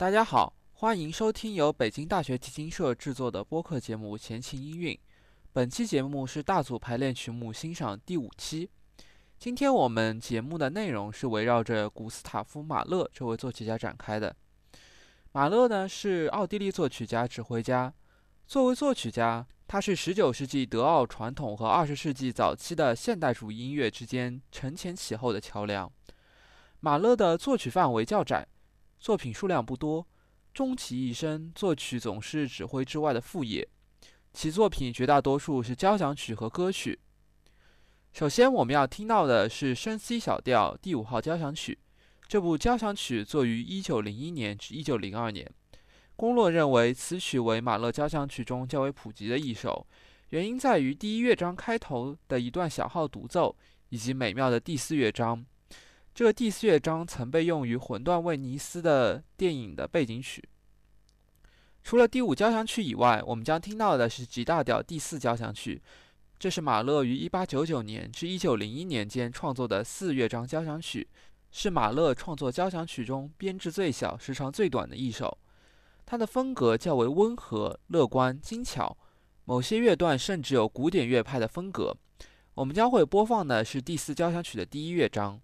大家好，欢迎收听由北京大学提琴社制作的播客节目《前情音韵》。本期节目是大组排练曲目欣赏第五期。今天我们节目的内容是围绕着古斯塔夫·马勒这位作曲家展开的。马勒呢是奥地利作曲家、指挥家。作为作曲家，他是19世纪德奥传统和20世纪早期的现代主义音乐之间承前启后的桥梁。马勒的作曲范围较窄。作品数量不多，终其一生，作曲总是指挥之外的副业。其作品绝大多数是交响曲和歌曲。首先，我们要听到的是升 C 小调第五号交响曲。这部交响曲作于1901年至1902年。公论认为此曲为马勒交响曲中较为普及的一首，原因在于第一乐章开头的一段小号独奏，以及美妙的第四乐章。这个第四乐章曾被用于《魂断威尼斯》的电影的背景曲。除了第五交响曲以外，我们将听到的是 G 大调第四交响曲。这是马勒于1899年至1901年间创作的四乐章交响曲，是马勒创作交响曲中编制最小、时长最短的一首。它的风格较为温和、乐观、精巧，某些乐段甚至有古典乐派的风格。我们将会播放的是第四交响曲的第一乐章。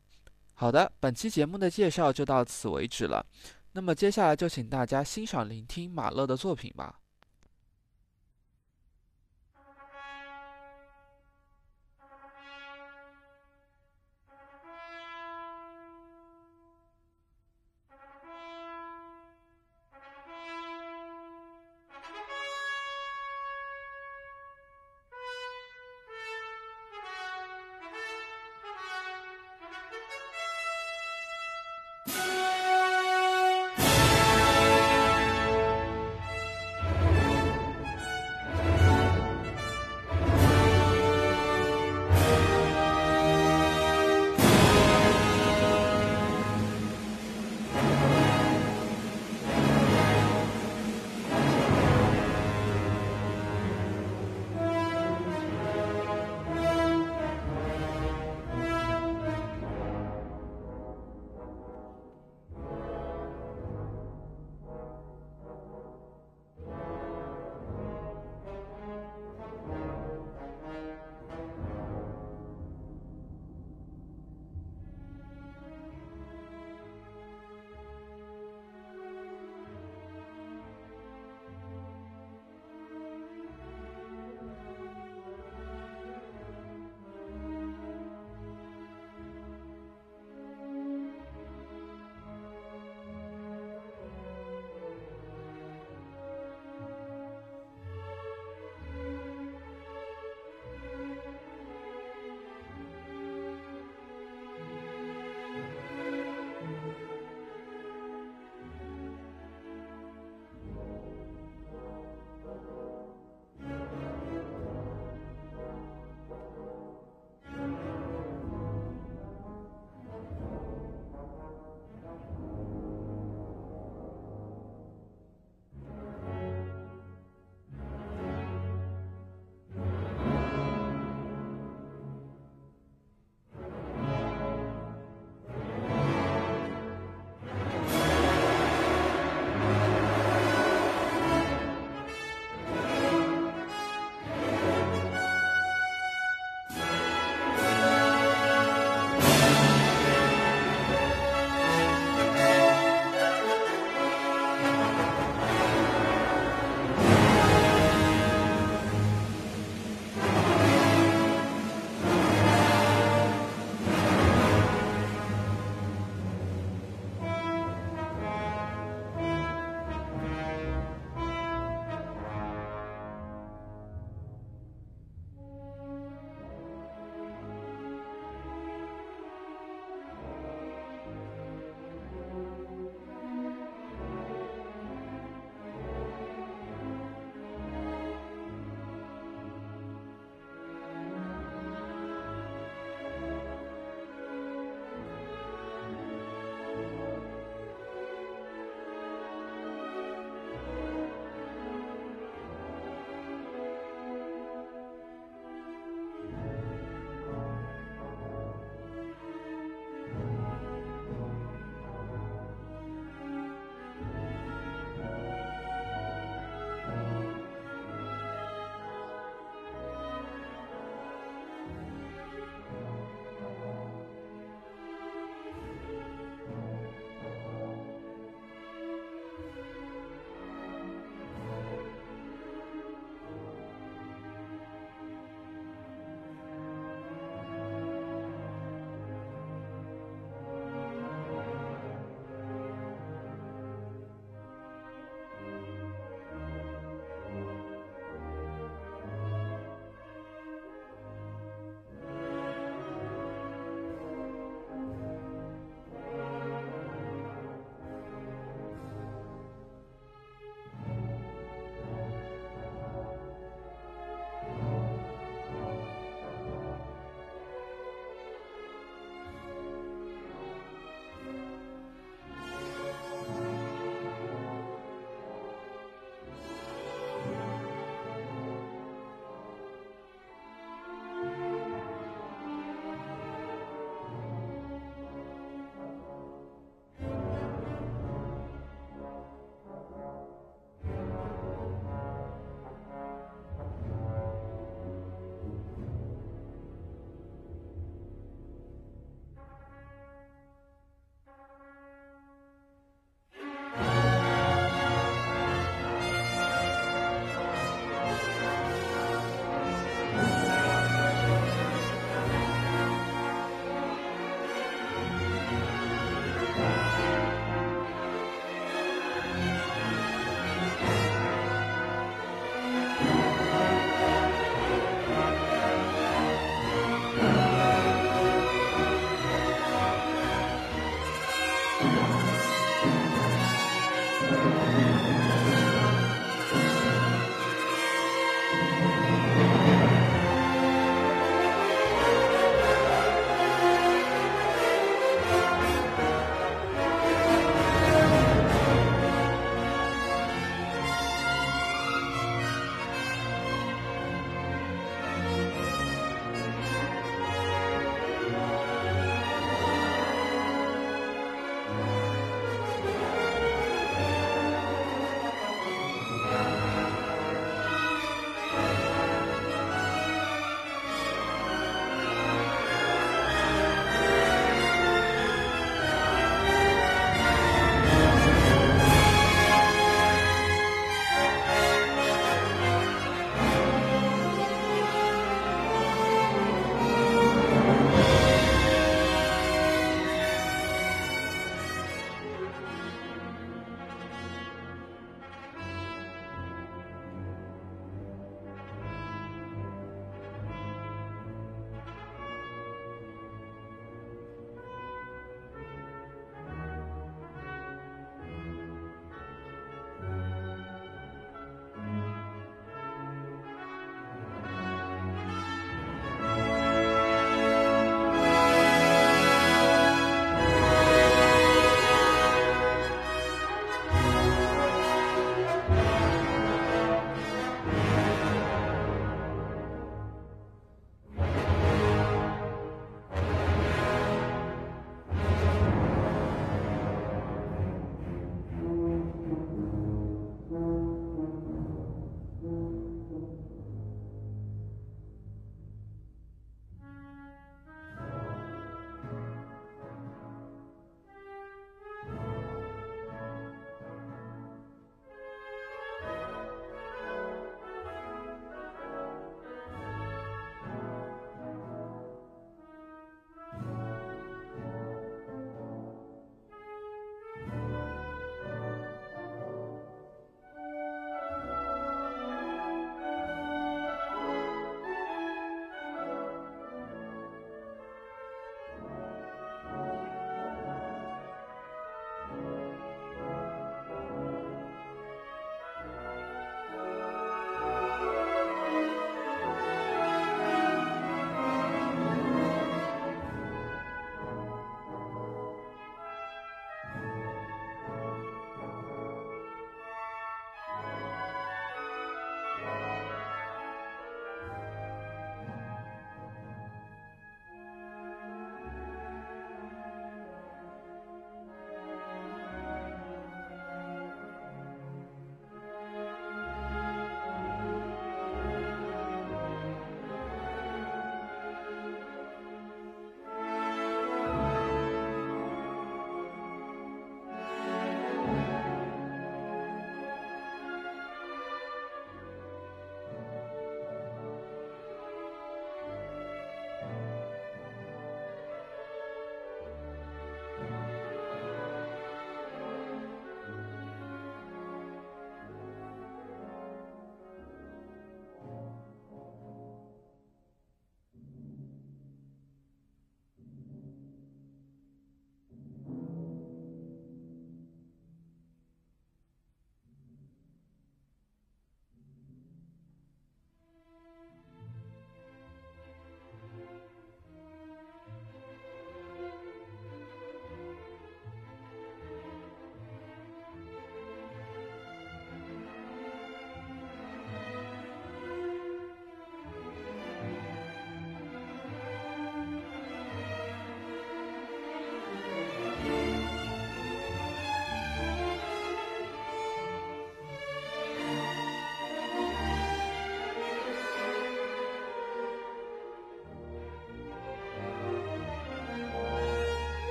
好的，本期节目的介绍就到此为止了。那么接下来就请大家欣赏聆听马勒的作品吧。